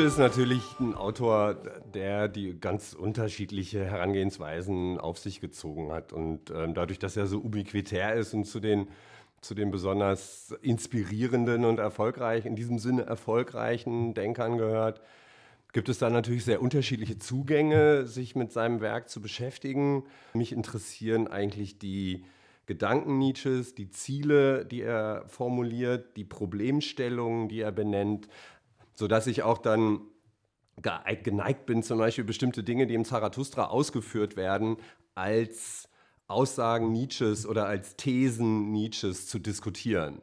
Nietzsche ist natürlich ein Autor, der die ganz unterschiedliche Herangehensweisen auf sich gezogen hat. Und ähm, dadurch, dass er so ubiquitär ist und zu den, zu den besonders inspirierenden und erfolgreichen, in diesem Sinne erfolgreichen Denkern gehört, gibt es da natürlich sehr unterschiedliche Zugänge, sich mit seinem Werk zu beschäftigen. Mich interessieren eigentlich die Gedanken Nietzsches, die Ziele, die er formuliert, die Problemstellungen, die er benennt, sodass ich auch dann geneigt bin, zum Beispiel bestimmte Dinge, die im Zarathustra ausgeführt werden, als Aussagen Nietzsches oder als Thesen Nietzsches zu diskutieren.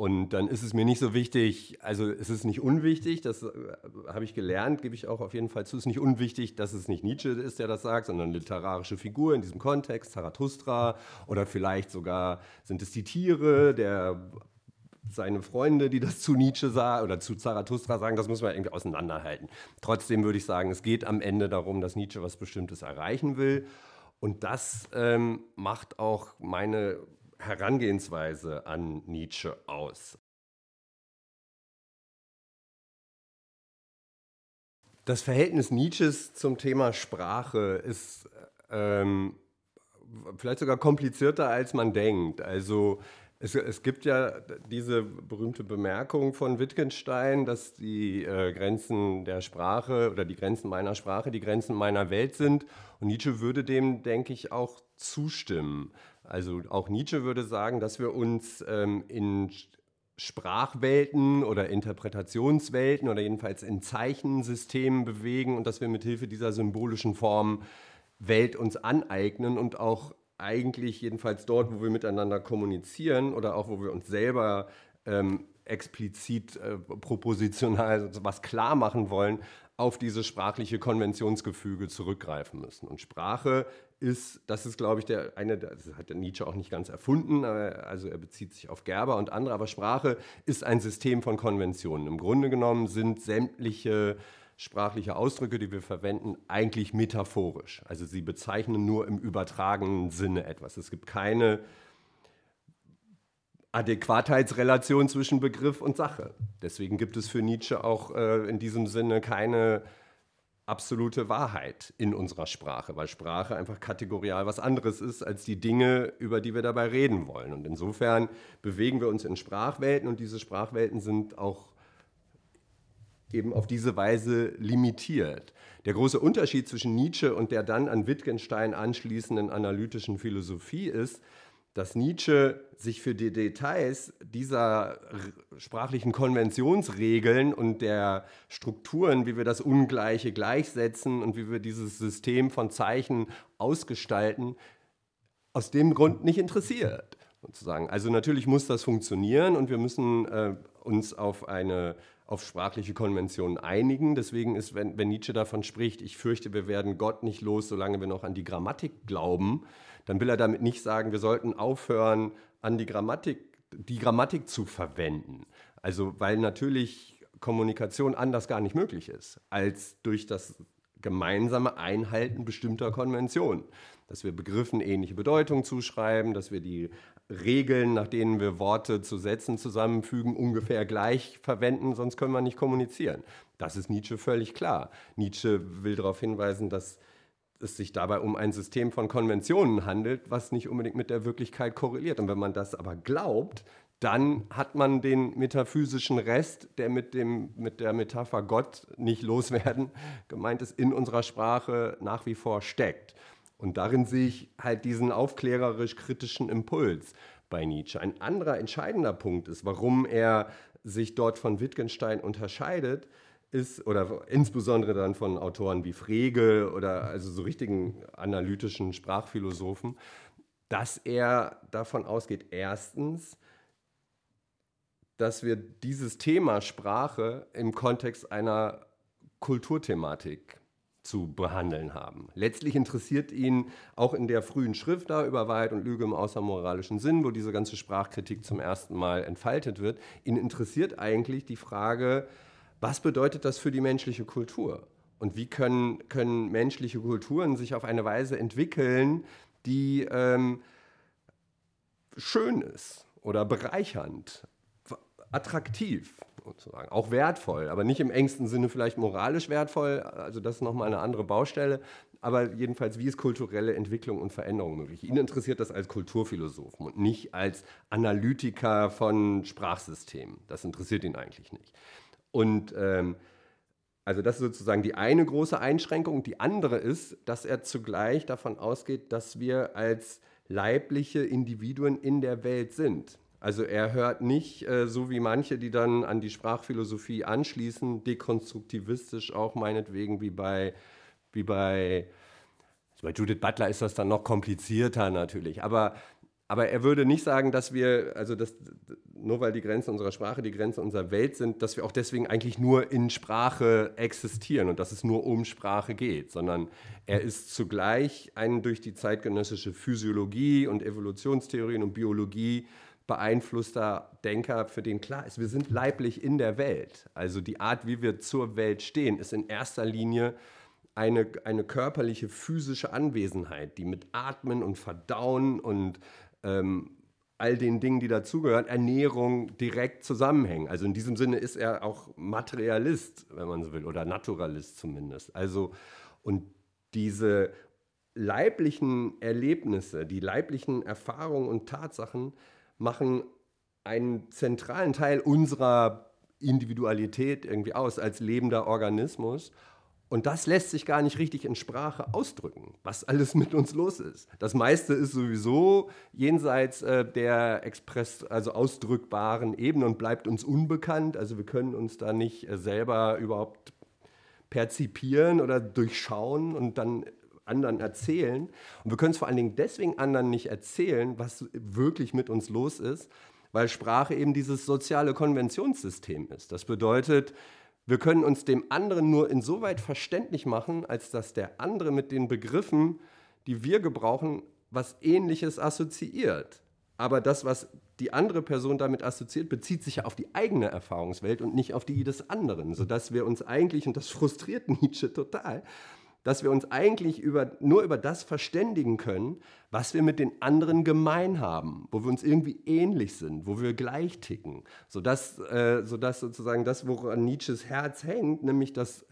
Und dann ist es mir nicht so wichtig, also es ist nicht unwichtig, das äh, habe ich gelernt, gebe ich auch auf jeden Fall zu, es ist nicht unwichtig, dass es nicht Nietzsche ist, der das sagt, sondern eine literarische Figur in diesem Kontext, Zarathustra oder vielleicht sogar sind es die Tiere, der seine Freunde, die das zu Nietzsche sagen oder zu Zarathustra sagen, das muss man irgendwie auseinanderhalten. Trotzdem würde ich sagen, es geht am Ende darum, dass Nietzsche was Bestimmtes erreichen will. Und das ähm, macht auch meine Herangehensweise an Nietzsche aus. Das Verhältnis Nietzsches zum Thema Sprache ist ähm, vielleicht sogar komplizierter, als man denkt. Also es, es, gibt ja diese berühmte Bemerkung von Wittgenstein, dass die äh, Grenzen der Sprache oder die Grenzen meiner Sprache die Grenzen meiner Welt sind. Und Nietzsche würde dem, denke ich, auch zustimmen. Also auch Nietzsche würde sagen, dass wir uns ähm, in Sprachwelten oder Interpretationswelten oder jedenfalls in Zeichensystemen bewegen und dass wir mit Hilfe dieser symbolischen Form Welt uns aneignen und auch eigentlich jedenfalls dort, wo wir miteinander kommunizieren oder auch wo wir uns selber ähm, explizit äh, propositional was klar machen wollen, auf diese sprachliche Konventionsgefüge zurückgreifen müssen. Und Sprache ist, das ist, glaube ich, der eine, das hat der Nietzsche auch nicht ganz erfunden, also er bezieht sich auf Gerber und andere, aber Sprache ist ein System von Konventionen. Im Grunde genommen sind sämtliche sprachliche Ausdrücke, die wir verwenden, eigentlich metaphorisch. Also sie bezeichnen nur im übertragenen Sinne etwas. Es gibt keine Adäquatheitsrelation zwischen Begriff und Sache. Deswegen gibt es für Nietzsche auch äh, in diesem Sinne keine absolute Wahrheit in unserer Sprache, weil Sprache einfach kategorial was anderes ist als die Dinge, über die wir dabei reden wollen. Und insofern bewegen wir uns in Sprachwelten und diese Sprachwelten sind auch eben auf diese Weise limitiert. Der große Unterschied zwischen Nietzsche und der dann an Wittgenstein anschließenden analytischen Philosophie ist, dass Nietzsche sich für die Details dieser sprachlichen Konventionsregeln und der Strukturen, wie wir das Ungleiche gleichsetzen und wie wir dieses System von Zeichen ausgestalten, aus dem Grund nicht interessiert. Sozusagen. Also natürlich muss das funktionieren und wir müssen äh, uns auf eine auf sprachliche Konventionen einigen. Deswegen ist, wenn, wenn, Nietzsche davon spricht, ich fürchte, wir werden Gott nicht los, solange wir noch an die Grammatik glauben, dann will er damit nicht sagen, wir sollten aufhören, an die Grammatik, die Grammatik zu verwenden. Also, weil natürlich Kommunikation anders gar nicht möglich ist, als durch das gemeinsame Einhalten bestimmter Konventionen. Dass wir Begriffen ähnliche Bedeutung zuschreiben, dass wir die Regeln, nach denen wir Worte zu Sätzen zusammenfügen, ungefähr gleich verwenden, sonst können wir nicht kommunizieren. Das ist Nietzsche völlig klar. Nietzsche will darauf hinweisen, dass es sich dabei um ein System von Konventionen handelt, was nicht unbedingt mit der Wirklichkeit korreliert. Und wenn man das aber glaubt, dann hat man den metaphysischen Rest, der mit, dem, mit der Metapher Gott nicht loswerden gemeint ist, in unserer Sprache nach wie vor steckt. Und darin sehe ich halt diesen aufklärerisch-kritischen Impuls bei Nietzsche. Ein anderer entscheidender Punkt ist, warum er sich dort von Wittgenstein unterscheidet, ist, oder insbesondere dann von Autoren wie Frege oder also so richtigen analytischen Sprachphilosophen, dass er davon ausgeht, erstens, dass wir dieses Thema Sprache im Kontext einer Kulturthematik zu behandeln haben. Letztlich interessiert ihn auch in der frühen Schrift da über Wahrheit und Lüge im außermoralischen Sinn, wo diese ganze Sprachkritik zum ersten Mal entfaltet wird, ihn interessiert eigentlich die Frage, was bedeutet das für die menschliche Kultur? Und wie können, können menschliche Kulturen sich auf eine Weise entwickeln, die ähm, schön ist oder bereichernd, attraktiv, sozusagen. Auch wertvoll, aber nicht im engsten Sinne vielleicht moralisch wertvoll. Also das ist nochmal eine andere Baustelle. Aber jedenfalls, wie ist kulturelle Entwicklung und Veränderung möglich? Ihn interessiert das als Kulturphilosophen und nicht als Analytiker von Sprachsystemen. Das interessiert ihn eigentlich nicht. Und ähm, also das ist sozusagen die eine große Einschränkung. Die andere ist, dass er zugleich davon ausgeht, dass wir als leibliche Individuen in der Welt sind. Also er hört nicht, äh, so wie manche, die dann an die Sprachphilosophie anschließen, dekonstruktivistisch auch meinetwegen wie bei, wie bei, bei Judith Butler ist das dann noch komplizierter natürlich. Aber, aber er würde nicht sagen, dass wir, also das, nur weil die Grenzen unserer Sprache die Grenze unserer Welt sind, dass wir auch deswegen eigentlich nur in Sprache existieren und dass es nur um Sprache geht, sondern er ist zugleich ein durch die zeitgenössische Physiologie und Evolutionstheorien und Biologie beeinflusster Denker, für den klar ist, wir sind leiblich in der Welt. Also die Art, wie wir zur Welt stehen, ist in erster Linie eine, eine körperliche, physische Anwesenheit, die mit Atmen und Verdauen und ähm, all den Dingen, die dazugehören, Ernährung direkt zusammenhängen. Also in diesem Sinne ist er auch Materialist, wenn man so will, oder Naturalist zumindest. Also und diese leiblichen Erlebnisse, die leiblichen Erfahrungen und Tatsachen machen einen zentralen Teil unserer Individualität irgendwie aus als lebender Organismus. Und das lässt sich gar nicht richtig in Sprache ausdrücken, was alles mit uns los ist. Das meiste ist sowieso jenseits äh, der express, also ausdrückbaren Ebene und bleibt uns unbekannt. Also wir können uns da nicht äh, selber überhaupt perzipieren oder durchschauen und dann anderen erzählen. Und wir können es vor allen Dingen deswegen anderen nicht erzählen, was wirklich mit uns los ist, weil Sprache eben dieses soziale Konventionssystem ist. Das bedeutet, wir können uns dem anderen nur insoweit verständlich machen, als dass der andere mit den Begriffen, die wir gebrauchen, was Ähnliches assoziiert. Aber das, was die andere Person damit assoziiert, bezieht sich ja auf die eigene Erfahrungswelt und nicht auf die des anderen, sodass wir uns eigentlich, und das frustriert Nietzsche total, dass wir uns eigentlich über, nur über das verständigen können, was wir mit den anderen gemein haben, wo wir uns irgendwie ähnlich sind, wo wir gleich ticken. Sodass, äh, sodass sozusagen das, woran Nietzsches Herz hängt, nämlich das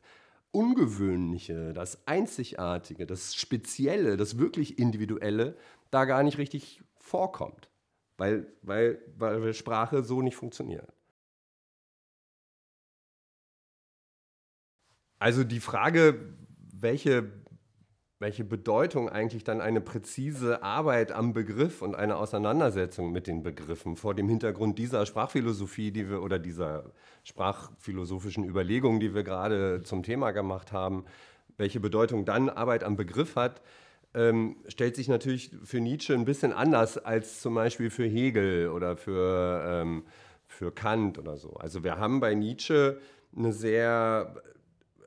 Ungewöhnliche, das Einzigartige, das Spezielle, das wirklich Individuelle, da gar nicht richtig vorkommt, weil, weil, weil Sprache so nicht funktioniert. Also die Frage, welche, welche Bedeutung eigentlich dann eine präzise Arbeit am Begriff und eine Auseinandersetzung mit den Begriffen vor dem Hintergrund dieser Sprachphilosophie, die wir oder dieser sprachphilosophischen Überlegungen, die wir gerade zum Thema gemacht haben, welche Bedeutung dann Arbeit am Begriff hat, ähm, stellt sich natürlich für Nietzsche ein bisschen anders als zum Beispiel für Hegel oder für, ähm, für Kant oder so. Also wir haben bei Nietzsche eine sehr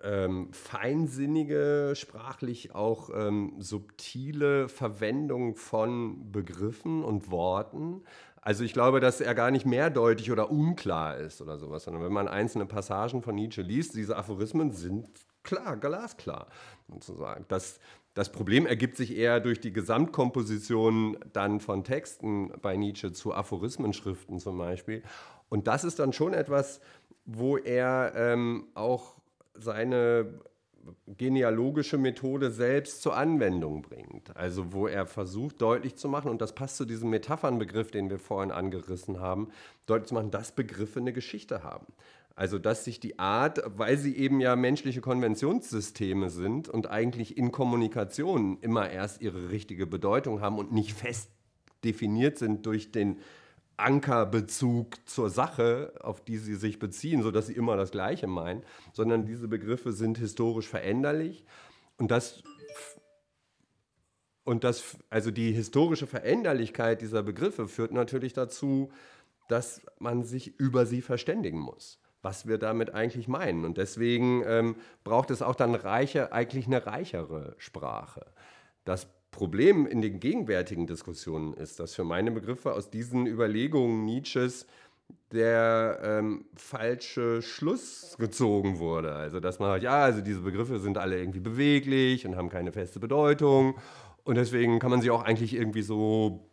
ähm, feinsinnige, sprachlich auch ähm, subtile Verwendung von Begriffen und Worten. Also ich glaube, dass er gar nicht mehrdeutig oder unklar ist oder sowas, sondern wenn man einzelne Passagen von Nietzsche liest, diese Aphorismen sind klar, glasklar sozusagen. Das, das Problem ergibt sich eher durch die Gesamtkomposition dann von Texten bei Nietzsche zu Aphorismenschriften zum Beispiel. Und das ist dann schon etwas, wo er ähm, auch seine genealogische Methode selbst zur Anwendung bringt. Also wo er versucht deutlich zu machen, und das passt zu diesem Metaphernbegriff, den wir vorhin angerissen haben, deutlich zu machen, dass Begriffe eine Geschichte haben. Also dass sich die Art, weil sie eben ja menschliche Konventionssysteme sind und eigentlich in Kommunikation immer erst ihre richtige Bedeutung haben und nicht fest definiert sind durch den Ankerbezug zur Sache, auf die sie sich beziehen, sodass sie immer das Gleiche meinen, sondern diese Begriffe sind historisch veränderlich. Und das, und das, also die historische Veränderlichkeit dieser Begriffe führt natürlich dazu, dass man sich über sie verständigen muss, was wir damit eigentlich meinen. Und deswegen ähm, braucht es auch dann reiche, eigentlich eine reichere Sprache. Das Problem in den gegenwärtigen Diskussionen ist, dass für meine Begriffe aus diesen Überlegungen Nietzsches der ähm, falsche Schluss gezogen wurde. Also dass man sagt, ja, also diese Begriffe sind alle irgendwie beweglich und haben keine feste Bedeutung und deswegen kann man sie auch eigentlich irgendwie so,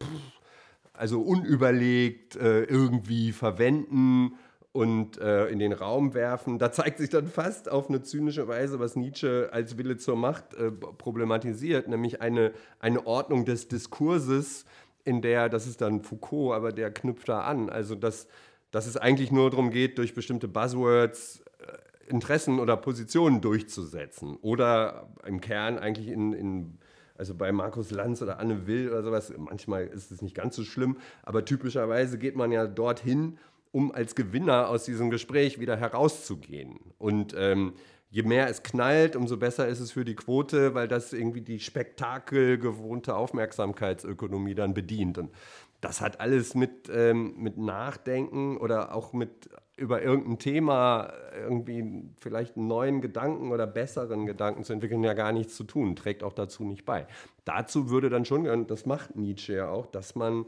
also unüberlegt äh, irgendwie verwenden und äh, in den Raum werfen. Da zeigt sich dann fast auf eine zynische Weise, was Nietzsche als Wille zur Macht äh, problematisiert, nämlich eine, eine Ordnung des Diskurses, in der, das ist dann Foucault, aber der knüpft da an, also dass, dass es eigentlich nur darum geht, durch bestimmte Buzzwords äh, Interessen oder Positionen durchzusetzen oder im Kern eigentlich in, in also bei Markus Lanz oder Anne Will oder sowas, manchmal ist es nicht ganz so schlimm, aber typischerweise geht man ja dorthin, um als Gewinner aus diesem Gespräch wieder herauszugehen. Und ähm, je mehr es knallt, umso besser ist es für die Quote, weil das irgendwie die spektakelgewohnte Aufmerksamkeitsökonomie dann bedient. Und das hat alles mit, ähm, mit Nachdenken oder auch mit über irgendein Thema irgendwie vielleicht einen neuen Gedanken oder besseren Gedanken zu entwickeln, ja gar nichts zu tun, trägt auch dazu nicht bei. Dazu würde dann schon, und das macht Nietzsche ja auch, dass man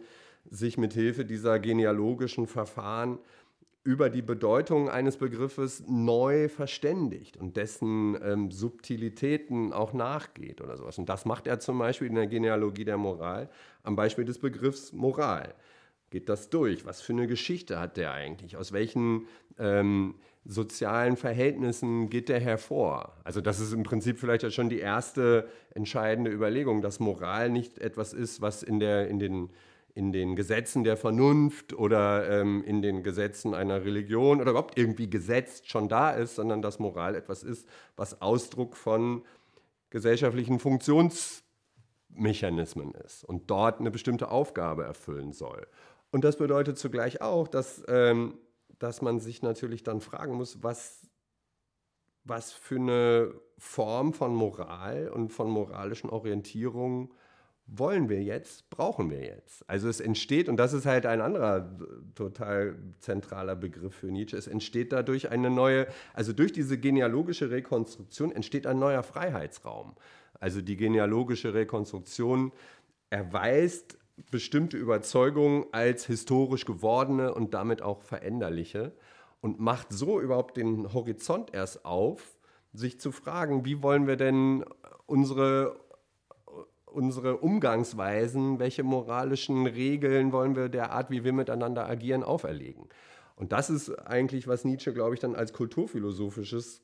sich mit Hilfe dieser genealogischen Verfahren über die Bedeutung eines Begriffes neu verständigt und dessen ähm, Subtilitäten auch nachgeht oder sowas. Und das macht er zum Beispiel in der Genealogie der Moral am Beispiel des Begriffs Moral. Geht das durch? Was für eine Geschichte hat der eigentlich? Aus welchen ähm, sozialen Verhältnissen geht der hervor? Also das ist im Prinzip vielleicht ja schon die erste entscheidende Überlegung, dass Moral nicht etwas ist, was in, der, in den in den Gesetzen der Vernunft oder ähm, in den Gesetzen einer Religion oder überhaupt irgendwie gesetzt schon da ist, sondern dass Moral etwas ist, was Ausdruck von gesellschaftlichen Funktionsmechanismen ist und dort eine bestimmte Aufgabe erfüllen soll. Und das bedeutet zugleich auch, dass, ähm, dass man sich natürlich dann fragen muss, was, was für eine Form von Moral und von moralischen Orientierungen wollen wir jetzt, brauchen wir jetzt. Also es entsteht, und das ist halt ein anderer total zentraler Begriff für Nietzsche, es entsteht dadurch eine neue, also durch diese genealogische Rekonstruktion entsteht ein neuer Freiheitsraum. Also die genealogische Rekonstruktion erweist bestimmte Überzeugungen als historisch gewordene und damit auch veränderliche und macht so überhaupt den Horizont erst auf, sich zu fragen, wie wollen wir denn unsere unsere Umgangsweisen, welche moralischen Regeln wollen wir der Art, wie wir miteinander agieren, auferlegen. Und das ist eigentlich, was Nietzsche, glaube ich, dann als kulturphilosophisches,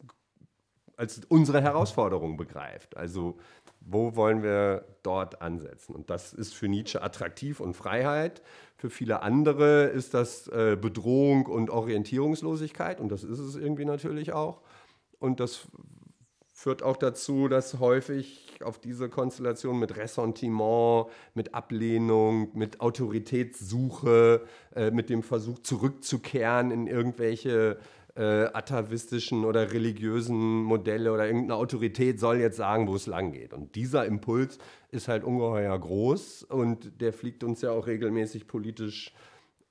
als unsere Herausforderung begreift. Also wo wollen wir dort ansetzen? Und das ist für Nietzsche attraktiv und Freiheit. Für viele andere ist das äh, Bedrohung und Orientierungslosigkeit. Und das ist es irgendwie natürlich auch. Und das führt auch dazu, dass häufig auf diese Konstellation mit Ressentiment, mit Ablehnung, mit Autoritätssuche, äh, mit dem Versuch zurückzukehren in irgendwelche äh, atavistischen oder religiösen Modelle oder irgendeine Autorität soll jetzt sagen, wo es lang geht. Und dieser Impuls ist halt ungeheuer groß und der fliegt uns ja auch regelmäßig politisch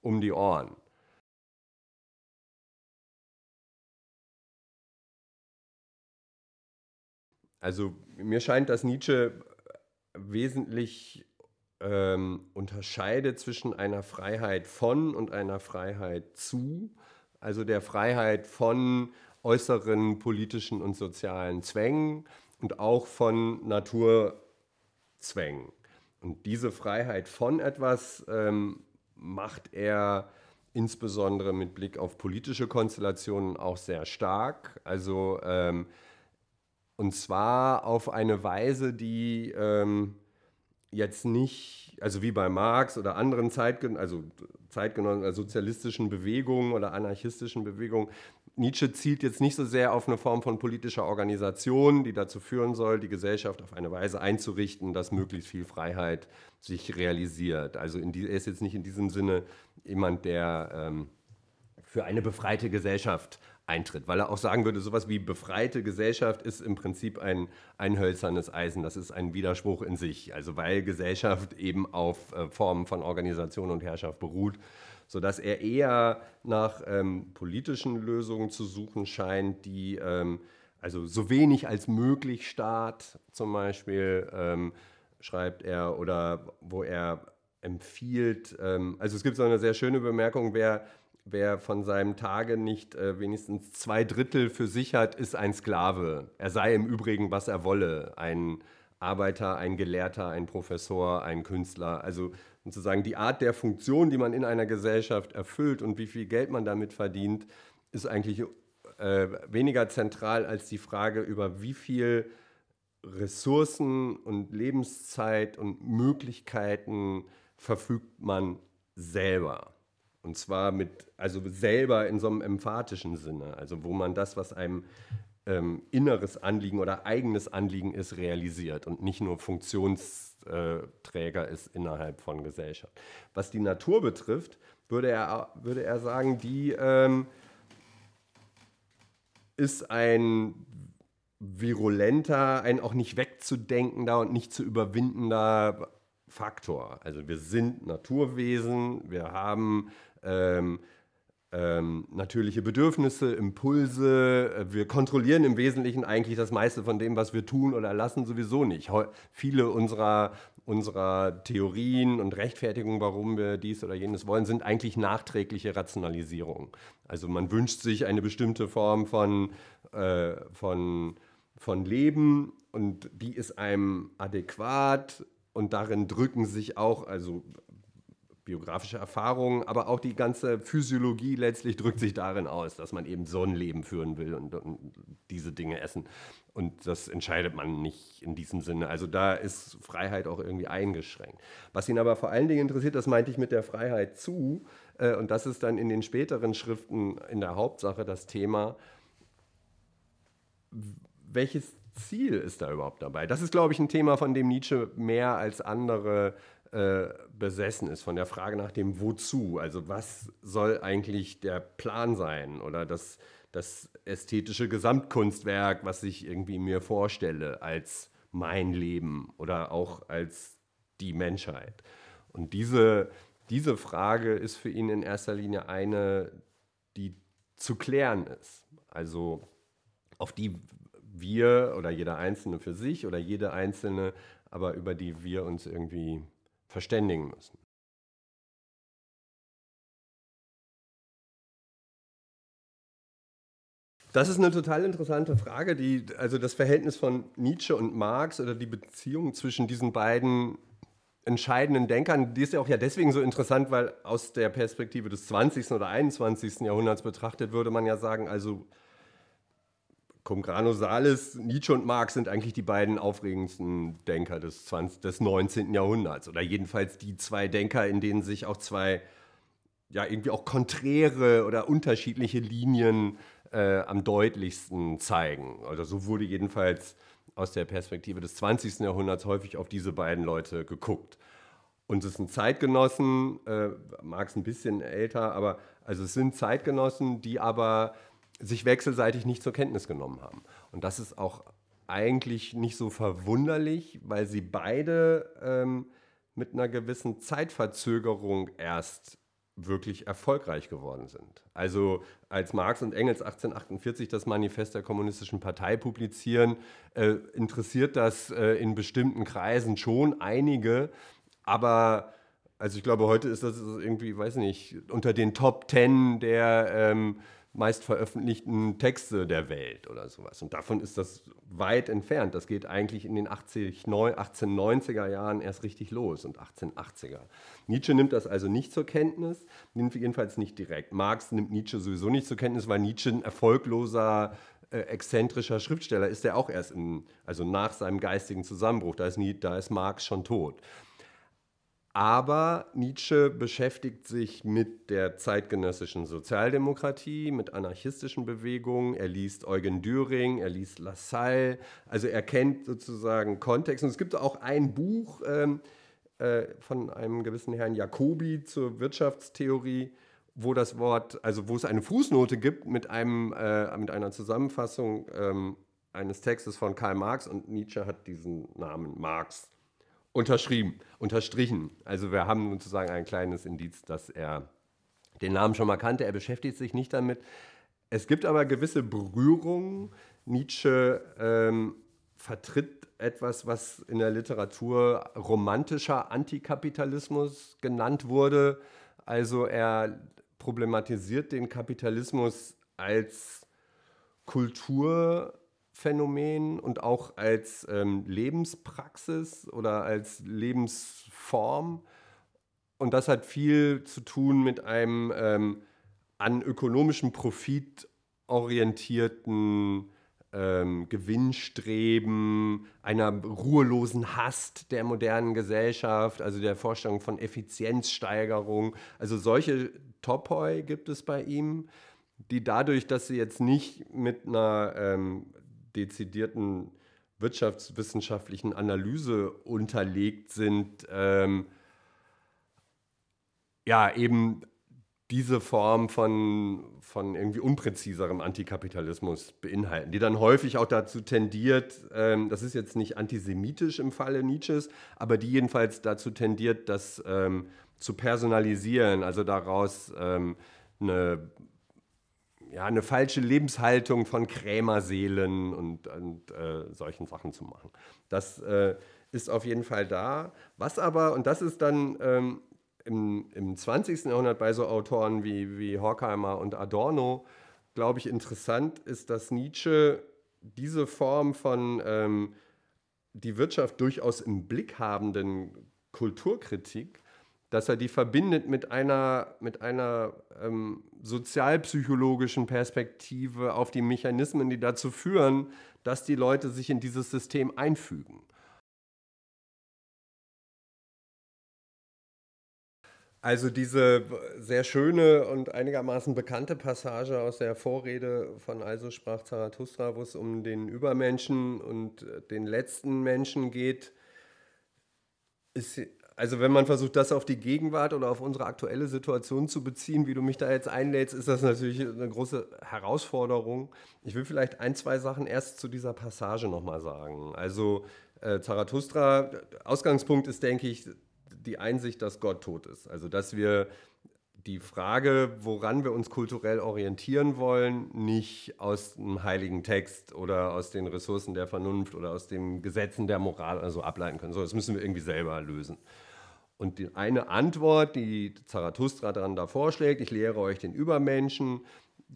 um die Ohren. Also mir scheint, dass Nietzsche wesentlich ähm, unterscheidet zwischen einer Freiheit von und einer Freiheit zu, also der Freiheit von äußeren politischen und sozialen Zwängen und auch von Naturzwängen. Und diese Freiheit von etwas ähm, macht er insbesondere mit Blick auf politische Konstellationen auch sehr stark. Also ähm, und zwar auf eine Weise, die ähm, jetzt nicht, also wie bei Marx oder anderen Zeitgen also Zeitgenossen, also sozialistischen Bewegungen oder anarchistischen Bewegungen, Nietzsche zielt jetzt nicht so sehr auf eine Form von politischer Organisation, die dazu führen soll, die Gesellschaft auf eine Weise einzurichten, dass möglichst viel Freiheit sich realisiert. Also die, er ist jetzt nicht in diesem Sinne jemand, der ähm, für eine befreite Gesellschaft eintritt, weil er auch sagen würde, sowas wie befreite Gesellschaft ist im Prinzip ein, ein hölzernes Eisen, das ist ein Widerspruch in sich, also weil Gesellschaft eben auf äh, Formen von Organisation und Herrschaft beruht, sodass er eher nach ähm, politischen Lösungen zu suchen scheint, die ähm, also so wenig als möglich Staat zum Beispiel ähm, schreibt er oder wo er empfiehlt, ähm, also es gibt so eine sehr schöne Bemerkung, wer wer von seinem Tage nicht äh, wenigstens zwei Drittel für sich hat, ist ein Sklave. Er sei im Übrigen, was er wolle. Ein Arbeiter, ein Gelehrter, ein Professor, ein Künstler. Also sozusagen die Art der Funktion, die man in einer Gesellschaft erfüllt und wie viel Geld man damit verdient, ist eigentlich äh, weniger zentral als die Frage über wie viel Ressourcen und Lebenszeit und Möglichkeiten verfügt man selber. Und zwar mit, also selber in so einem emphatischen Sinne, also wo man das, was einem ähm, inneres Anliegen oder eigenes Anliegen ist, realisiert und nicht nur Funktionsträger ist innerhalb von Gesellschaft. Was die Natur betrifft, würde er, würde er sagen, die ähm, ist ein virulenter, ein auch nicht wegzudenkender und nicht zu überwindender Faktor. Also wir sind Naturwesen, wir haben ähm, ähm, natürliche Bedürfnisse, Impulse. Äh, wir kontrollieren im Wesentlichen eigentlich das meiste von dem, was wir tun oder lassen, sowieso nicht. Heu viele unserer, unserer Theorien und Rechtfertigungen, warum wir dies oder jenes wollen, sind eigentlich nachträgliche Rationalisierungen. Also man wünscht sich eine bestimmte Form von, äh, von, von Leben und die ist einem adäquat und darin drücken sich auch, also biografische Erfahrungen, aber auch die ganze Physiologie letztlich drückt sich darin aus, dass man eben so ein Leben führen will und, und, diese Dinge essen. Und das entscheidet man nicht in diesem Sinne. Also da ist Freiheit auch irgendwie eingeschränkt. Was ihn aber vor allen Dingen interessiert, das meinte ich mit der Freiheit zu, äh, und das ist dann in den späteren Schriften in der Hauptsache das Thema, welches Ziel ist da überhaupt dabei? Das ist, glaube ich, ein Thema, von dem Nietzsche mehr als andere äh, besessen ist, von der Frage nach dem Wozu. Also was soll eigentlich der Plan sein oder das, das ästhetische Gesamtkunstwerk, was ich irgendwie mir vorstelle als mein Leben oder auch als die Menschheit. Und diese, diese Frage ist für ihn in erster Linie eine, die zu klären ist. Also auf die wir oder jeder Einzelne für sich oder jede Einzelne, aber über die wir uns irgendwie verständigen müssen. Das ist eine total interessante Frage, die, also das Verhältnis von Nietzsche und Marx oder die Beziehung zwischen diesen beiden entscheidenden Denkern, die ist ja auch ja deswegen so interessant, weil aus der Perspektive des 20. oder 21. Jahrhunderts betrachtet würde man ja sagen, also Cum grano salis, Nietzsche und Marx sind eigentlich die beiden aufregendsten Denker des, 20, des 19. Jahrhunderts. Oder jedenfalls die zwei Denker, in denen sich auch zwei, ja, irgendwie auch konträre oder unterschiedliche Linien äh, am deutlichsten zeigen. Also so wurde jedenfalls aus der Perspektive des 20. Jahrhunderts häufig auf diese beiden Leute geguckt. Und es sind Zeitgenossen, äh, Marx ein bisschen älter, aber also es sind Zeitgenossen, die aber sich wechselseitig nicht zur Kenntnis genommen haben. Und das ist auch eigentlich nicht so verwunderlich, weil sie beide ähm, mit einer gewissen Zeitverzögerung erst wirklich erfolgreich geworden sind. Also als Marx und Engels 1848 das Manifest der Kommunistischen Partei publizieren, äh, interessiert das äh, in bestimmten Kreisen schon einige, aber also ich glaube, heute ist das irgendwie, weiß nicht, unter den Top Ten der ähm, meist veröffentlichten Texte der Welt oder sowas. Und davon ist das weit entfernt. Das geht eigentlich in den 80, 1890er Jahren erst richtig los und 1880er. Nietzsche nimmt das also nicht zur Kenntnis, nimmt jedenfalls nicht direkt. Marx nimmt Nietzsche sowieso nicht zur Kenntnis, weil Nietzsche ein erfolgloser, äh, exzentrischer Schriftsteller ist, der auch erst in, also nach seinem geistigen Zusammenbruch, da ist, da ist Marx schon tot. Aber Nietzsche beschäftigt sich mit der zeitgenössischen Sozialdemokratie, mit anarchistischen Bewegungen. Er liest Eugen Düring, er liest Lassalle. Also er kennt sozusagen Kontext. Und es gibt auch ein Buch ähm, äh, von einem gewissen Herrn Jacobi zur Wirtschaftstheorie, wo das Wort, also wo es eine Fußnote gibt mit, einem, äh, mit einer Zusammenfassung ähm, eines Textes von Karl Marx. Und Nietzsche hat diesen Namen Marx unterschrieben, unterstrichen. Also wir haben sozusagen ein kleines Indiz, dass er den Namen schon mal kannte. Er beschäftigt sich nicht damit. Es gibt aber gewisse Berührungen. Nietzsche ähm, vertritt etwas, was in der Literatur romantischer Antikapitalismus genannt wurde. Also er problematisiert den Kapitalismus als Kultur Phänomen und auch als ähm, Lebenspraxis oder als Lebensform Und das hat viel zu tun mit einem ähm, an ökonomischem Profit orientierten ähm, Gewinnstreben, einer ruhelosen Hast der modernen Gesellschaft, also der Vorstellung von Effizienzsteigerung. Also solche Topoi gibt es bei ihm, die dadurch, dass sie jetzt nicht mit einer ähm, dezidierten wirtschaftswissenschaftlichen Analyse unterlegt sind, ähm, ja, eben diese Form von, von irgendwie unpräziserem Antikapitalismus beinhalten, die dann häufig auch dazu tendiert, ähm, das ist jetzt nicht antisemitisch im Falle Nietzsches, aber die jedenfalls dazu tendiert, das ähm, zu personalisieren, also daraus ähm, eine, ja, eine falsche Lebenshaltung von Krämerseelen und, und äh, solchen Sachen zu machen. Das äh, ist auf jeden Fall da. Was aber, und das ist dann ähm, im, im 20. Jahrhundert bei so Autoren wie, wie Horkheimer und Adorno, glaube ich, interessant ist, dass Nietzsche diese Form von ähm, die Wirtschaft durchaus im Blick habenden Kulturkritik, dass er die verbindet mit einer, mit einer ähm, sozialpsychologischen Perspektive auf die Mechanismen, die dazu führen, dass die Leute sich in dieses System einfügen. Also diese sehr schöne und einigermaßen bekannte Passage aus der Vorrede von Also sprach Zarathustra, wo es um den Übermenschen und den letzten Menschen geht, ist, also wenn man versucht, das auf die Gegenwart oder auf unsere aktuelle Situation zu beziehen, wie du mich da jetzt einlädst, ist das natürlich eine große Herausforderung. Ich will vielleicht ein, zwei Sachen erst zu dieser Passage nochmal sagen. Also äh, Zarathustra, Ausgangspunkt ist, denke ich, die Einsicht, dass Gott tot ist. Also dass wir die Frage, woran wir uns kulturell orientieren wollen, nicht aus dem heiligen Text oder aus den Ressourcen der Vernunft oder aus den Gesetzen der Moral also ableiten können. So, das müssen wir irgendwie selber lösen. Und die eine Antwort, die Zarathustra daran da vorschlägt, ich lehre euch den Übermenschen,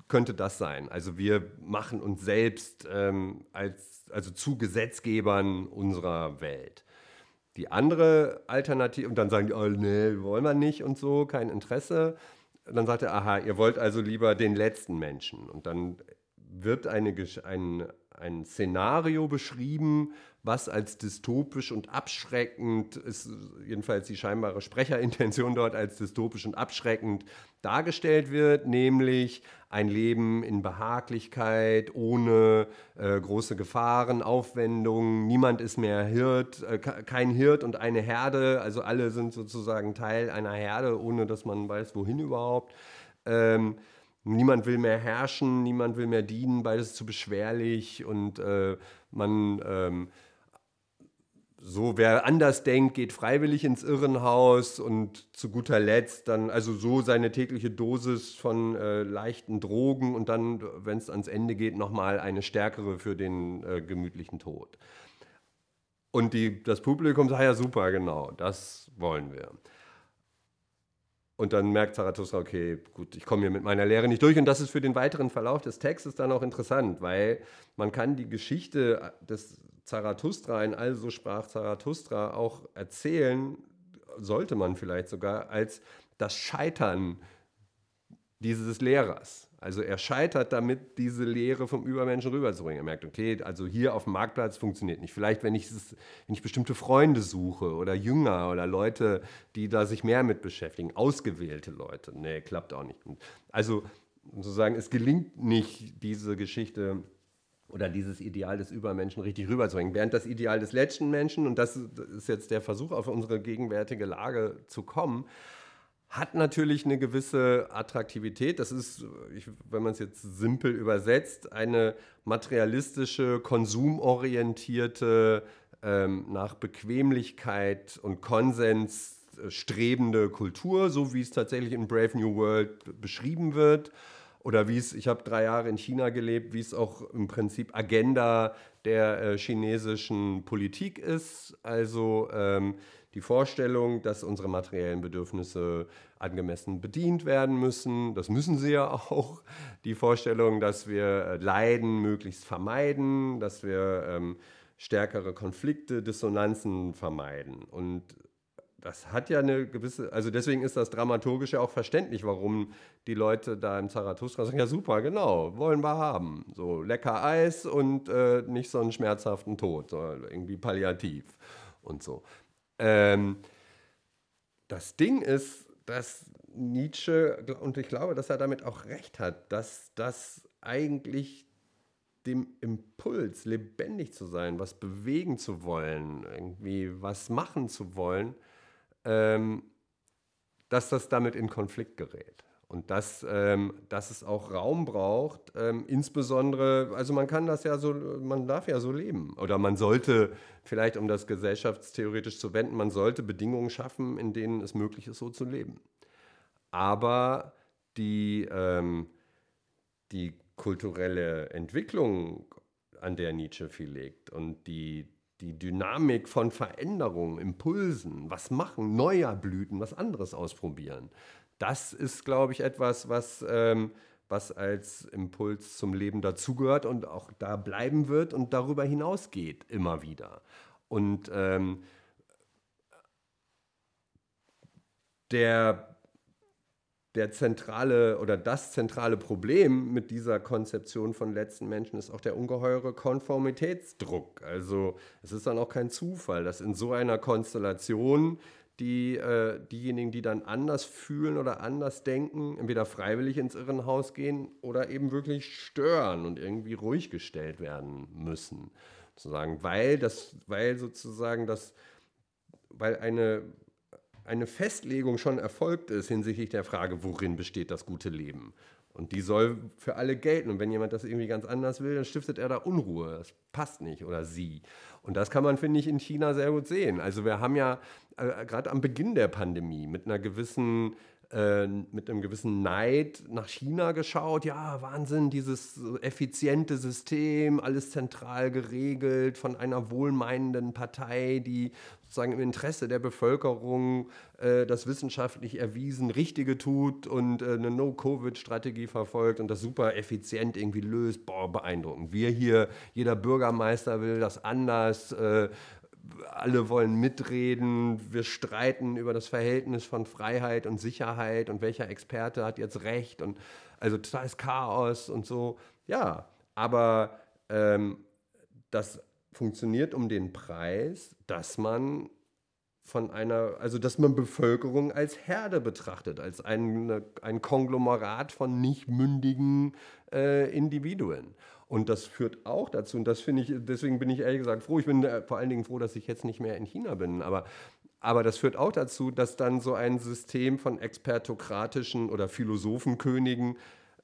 könnte das sein. Also wir machen uns selbst ähm, als, also zu Gesetzgebern unserer Welt. Die andere Alternative, und dann sagen die, oh nee, wollen wir nicht und so, kein Interesse. dann sagt er, aha, ihr wollt also lieber den letzten Menschen. Und dann wird eine, ein, ein Szenario beschrieben, was als dystopisch und abschreckend ist, jedenfalls die scheinbare Sprecherintention dort als dystopisch und abschreckend dargestellt wird, nämlich ein Leben in Behaglichkeit, ohne äh, große Gefahren, Aufwendungen, niemand ist mehr Hirt, äh, kein Hirt und eine Herde, also alle sind sozusagen Teil einer Herde, ohne dass man weiß, wohin überhaupt. Ähm, niemand will mehr herrschen, niemand will mehr dienen, beides ist zu beschwerlich und äh, man ähm, so, wer anders denkt, geht freiwillig ins Irrenhaus und zu guter Letzt dann also so seine tägliche Dosis von äh, leichten Drogen und dann, wenn es ans Ende geht, nochmal eine stärkere für den äh, gemütlichen Tod. Und die, das Publikum sagt ja super, genau, das wollen wir. Und dann merkt Zarathustra, okay, gut, ich komme hier mit meiner Lehre nicht durch. Und das ist für den weiteren Verlauf des Textes dann auch interessant, weil man kann die Geschichte des Zarathustra in Also sprach Zarathustra auch erzählen, sollte man vielleicht sogar, als das Scheitern dieses Lehrers. Also er scheitert damit, diese Lehre vom Übermenschen rüberzubringen. Er merkt, okay, also hier auf dem Marktplatz funktioniert nicht. Vielleicht, wenn ich, wenn ich bestimmte Freunde suche oder Jünger oder Leute, die da sich mehr mit beschäftigen, ausgewählte Leute. Nee, klappt auch nicht. Also sozusagen, es gelingt nicht, diese Geschichte oder dieses Ideal des Übermenschen richtig rüberzubringen. Während das Ideal des letzten Menschen, und das ist jetzt der Versuch, auf unsere gegenwärtige Lage zu kommen, hat natürlich eine gewisse Attraktivität. Das ist, ich, wenn man es jetzt simpel übersetzt, eine materialistische, konsumorientierte, ähm, nach Bequemlichkeit und Konsens strebende Kultur, so wie es tatsächlich in Brave New World beschrieben wird oder wie es, ich habe drei Jahre in China gelebt, wie es auch im Prinzip Agenda der äh, chinesischen Politik ist. Also ähm, die Vorstellung, dass unsere materiellen Bedürfnisse angemessen bedient werden müssen. Das müssen sie ja auch. Die Vorstellung, dass wir äh, Leiden möglichst vermeiden, dass wir ähm, stärkere Konflikte, Dissonanzen vermeiden. Und das hat ja eine gewisse, also deswegen ist das dramaturgisch ja auch verständlich, warum die Leute da im Zarathustra sagen, ja super, genau, wollen wir haben. So lecker Eis und äh, nicht so einen schmerzhaften Tod, sondern irgendwie palliativ und so. Ähm, das Ding ist, dass Nietzsche, und ich glaube, dass er damit auch recht hat, dass das eigentlich dem Impuls, lebendig zu sein, was bewegen zu wollen, irgendwie was machen zu wollen, ähm, dass das damit in Konflikt gerät. Und dass, ähm, dass es auch Raum braucht, ähm, insbesondere, also man kann das ja so, man darf ja so leben. Oder man sollte, vielleicht um das gesellschaftstheoretisch zu wenden, man sollte Bedingungen schaffen, in denen es möglich ist, so zu leben. Aber die, ähm, die kulturelle Entwicklung, an der Nietzsche viel legt und die, die Dynamik von Veränderungen, Impulsen, was machen, neuer Blüten, was anderes ausprobieren. Das ist, glaube ich, etwas, was, ähm, was als Impuls zum Leben dazugehört und auch da bleiben wird und darüber hinausgeht immer wieder. Und ähm, der der zentrale oder das zentrale Problem mit dieser Konzeption von letzten Menschen ist auch der ungeheure Konformitätsdruck. Also es ist dann auch kein Zufall, dass in so einer Konstellation die, äh, diejenigen, die dann anders fühlen oder anders denken, entweder freiwillig ins Irrenhaus gehen oder eben wirklich stören und irgendwie ruhig gestellt werden müssen. Sozusagen, weil das, weil sozusagen das, weil eine eine Festlegung schon erfolgt ist hinsichtlich der Frage, worin besteht das gute Leben. Und die soll für alle gelten. Und wenn jemand das irgendwie ganz anders will, dann stiftet er da Unruhe. Das passt nicht oder sie. Und das kann man, finde ich, in China sehr gut sehen. Also wir haben ja äh, gerade am Beginn der Pandemie mit einer gewissen äh, mit einem gewissen Neid nach China geschaut. Ja, Wahnsinn, dieses effiziente System, alles zentral geregelt von einer wohlmeinenden Partei, die sozusagen im Interesse der Bevölkerung äh, das wissenschaftlich erwiesen Richtige tut und äh, eine No-Covid-Strategie verfolgt und das super effizient irgendwie löst. Boah, beeindruckend. Wir hier, jeder Bürgermeister will das anders. Äh, alle wollen mitreden, wir streiten über das Verhältnis von Freiheit und Sicherheit und welcher Experte hat jetzt recht und also totales Chaos und so. Ja, aber ähm, das funktioniert um den Preis, dass man von einer, also dass man Bevölkerung als Herde betrachtet, als ein, ein Konglomerat von nicht mündigen äh, Individuen. Und das führt auch dazu, und das finde ich, deswegen bin ich ehrlich gesagt froh, ich bin äh, vor allen Dingen froh, dass ich jetzt nicht mehr in China bin, aber, aber das führt auch dazu, dass dann so ein System von expertokratischen oder Philosophenkönigen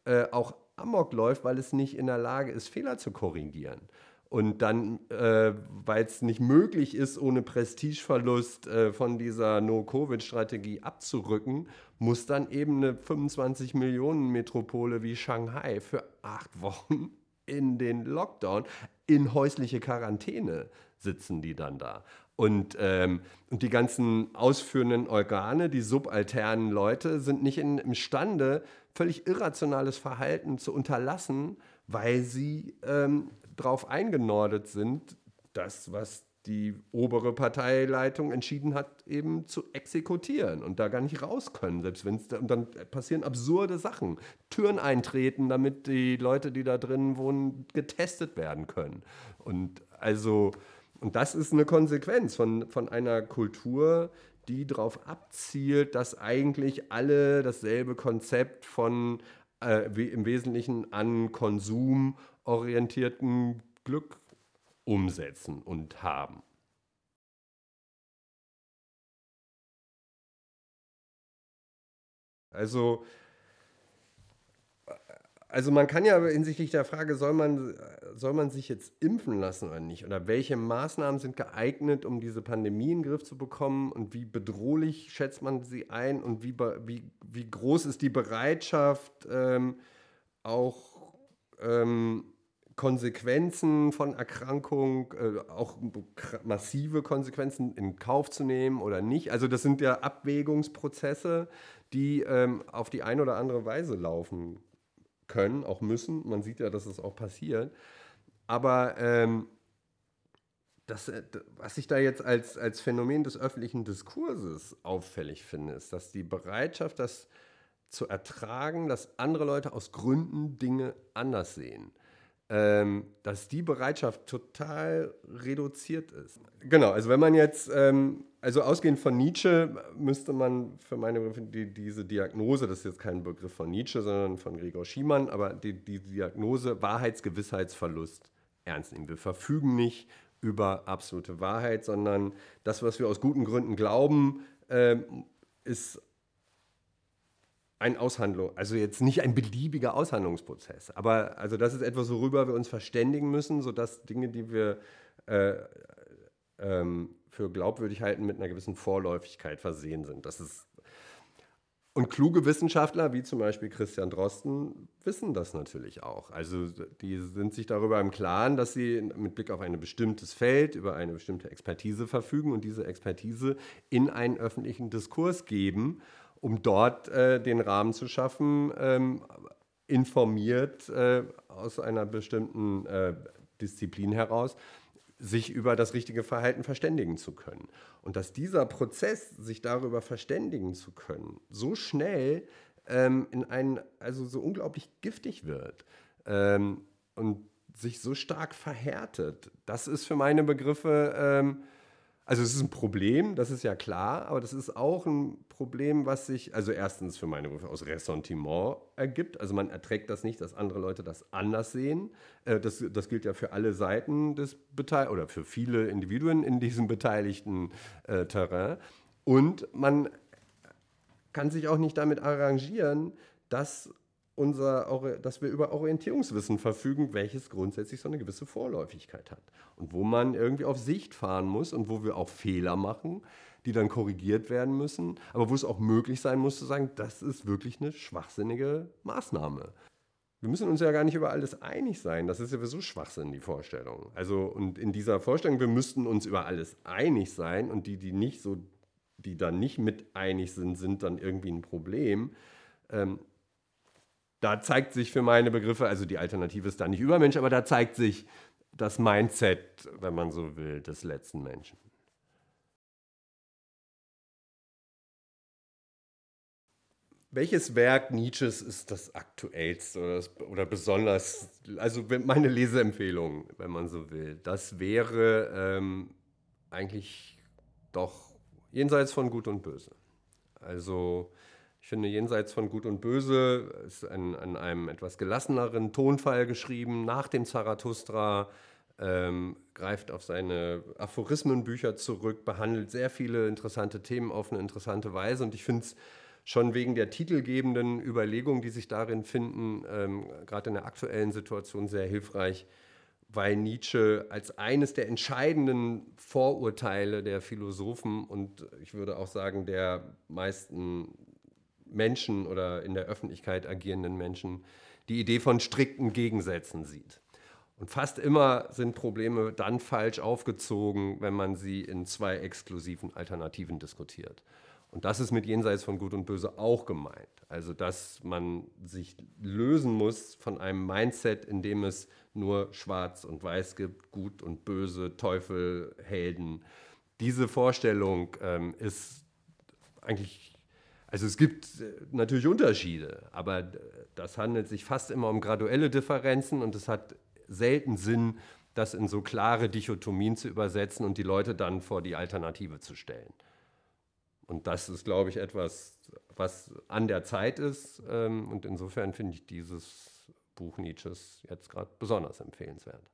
äh, auch amok läuft, weil es nicht in der Lage ist, Fehler zu korrigieren. Und dann, äh, weil es nicht möglich ist, ohne Prestigeverlust äh, von dieser No-Covid-Strategie abzurücken, muss dann eben eine 25 Millionen Metropole wie Shanghai für acht Wochen in den Lockdown, in häusliche Quarantäne sitzen die dann da. Und, ähm, und die ganzen ausführenden Organe, die subalternen Leute, sind nicht in, imstande, völlig irrationales Verhalten zu unterlassen, weil sie ähm, darauf eingenordet sind, das, was die obere Parteileitung entschieden hat, eben zu exekutieren und da gar nicht raus können, selbst wenn es und dann passieren absurde Sachen, Türen eintreten, damit die Leute, die da drin wohnen, getestet werden können. Und also und das ist eine Konsequenz von, von einer Kultur, die darauf abzielt, dass eigentlich alle dasselbe Konzept von äh, im Wesentlichen an Konsum orientierten Glück umsetzen und haben. Also, also man kann ja hinsichtlich der Frage, soll man, soll man sich jetzt impfen lassen oder nicht? Oder welche Maßnahmen sind geeignet, um diese Pandemie in den Griff zu bekommen? Und wie bedrohlich schätzt man sie ein? Und wie, wie, wie groß ist die Bereitschaft, ähm, auch ähm, Konsequenzen von Erkrankung, äh, auch massive Konsequenzen in Kauf zu nehmen oder nicht. Also das sind ja Abwägungsprozesse, die ähm, auf die eine oder andere Weise laufen können, auch müssen. Man sieht ja, dass es auch passiert. Aber ähm, das, äh, was ich da jetzt als, als Phänomen des öffentlichen Diskurses auffällig finde, ist, dass die Bereitschaft, das zu ertragen, dass andere Leute aus Gründen Dinge anders sehen, ähm, dass die Bereitschaft total reduziert ist. Genau, also wenn man jetzt, ähm, also ausgehend von Nietzsche, müsste man für meine Begriffe die, diese Diagnose, das ist jetzt kein Begriff von Nietzsche, sondern von Gregor Schiemann, aber die, die Diagnose Wahrheitsgewissheitsverlust ernst nehmen. Wir verfügen nicht über absolute Wahrheit, sondern das, was wir aus guten Gründen glauben, äh, ist ein Aushandlung, also jetzt nicht ein beliebiger Aushandlungsprozess, aber also das ist etwas, worüber wir uns verständigen müssen, sodass Dinge, die wir äh, ähm, für glaubwürdig halten, mit einer gewissen Vorläufigkeit versehen sind. Das ist und kluge Wissenschaftler, wie zum Beispiel Christian Drosten, wissen das natürlich auch. Also die sind sich darüber im Klaren, dass sie mit Blick auf ein bestimmtes Feld, über eine bestimmte Expertise verfügen und diese Expertise in einen öffentlichen Diskurs geben, um dort äh, den Rahmen zu schaffen, ähm, informiert äh, aus einer bestimmten äh, Disziplin heraus, sich über das richtige Verhalten verständigen zu können. Und dass dieser Prozess, sich darüber verständigen zu können, so schnell ähm, in einen, also so unglaublich giftig wird ähm, und sich so stark verhärtet, das ist für meine Begriffe ähm, also es ist ein Problem, das ist ja klar, aber das ist auch ein Problem, was sich, also erstens für meine Begriffe aus Ressentiment ergibt. Also man erträgt das nicht, dass andere Leute das anders sehen. Äh, das, das gilt ja für alle Seiten des Beteiligten oder für viele Individuen in diesem beteiligten äh, Terrain. Und man kann sich auch nicht damit arrangieren, dass unser, dass wir über Orientierungswissen verfügen, welches grundsätzlich so eine gewisse Vorläufigkeit hat. Und wo man irgendwie auf Sicht fahren muss und wo wir auch Fehler machen, die dann korrigiert werden müssen, aber wo es auch möglich sein muss zu sagen, das ist wirklich eine schwachsinnige Maßnahme. Wir müssen uns ja gar nicht über alles einig sein. Das ist ja sowieso Schwachsinn, die Vorstellung. Also, und in dieser Vorstellung, wir müssten uns über alles einig sein und die, die nicht so, die dann nicht mit einig sind, sind dann irgendwie ein Problem. Ähm, da zeigt sich für meine Begriffe, also die Alternative ist da nicht Übermensch, aber da zeigt sich das Mindset, wenn man so will, des letzten Menschen. Welches Werk Nietzsches ist das aktuellste oder, das, oder besonders, also meine Leseempfehlung, wenn man so will, das wäre ähm, eigentlich doch jenseits von Gut und Böse. Also ich finde, jenseits von Gut und Böse ist an, an einem etwas gelasseneren Tonfall geschrieben, nach dem Zarathustra, ähm, greift auf seine Aphorismenbücher zurück, behandelt sehr viele interessante Themen auf eine interessante Weise. Und ich finde es schon wegen der titelgebenden Überlegungen, die sich darin finden, ähm, gerade in der aktuellen Situation sehr hilfreich, weil Nietzsche als eines der entscheidenden Vorurteile der Philosophen und ich würde auch sagen der meisten Menschen oder in der Öffentlichkeit agierenden Menschen die Idee von strikten Gegensätzen sieht. Und fast immer sind Probleme dann falsch aufgezogen, wenn man sie in zwei exklusiven Alternativen diskutiert. Und das ist mit Jenseits von Gut und Böse auch gemeint. Also, dass man sich lösen muss von einem Mindset, in dem es nur Schwarz und Weiß gibt, Gut und Böse, Teufel, Helden. Diese Vorstellung ähm, ist eigentlich also es gibt äh, natürlich Unterschiede, aber das handelt sich fast immer um graduelle Differenzen und es hat selten Sinn, das in so klare Dichotomien zu übersetzen und die Leute dann vor die Alternative zu stellen. Und das ist, glaube ich, etwas, was an der Zeit ist. Ähm, und insofern finde ich dieses Buch Nietzsches jetzt gerade besonders empfehlenswert.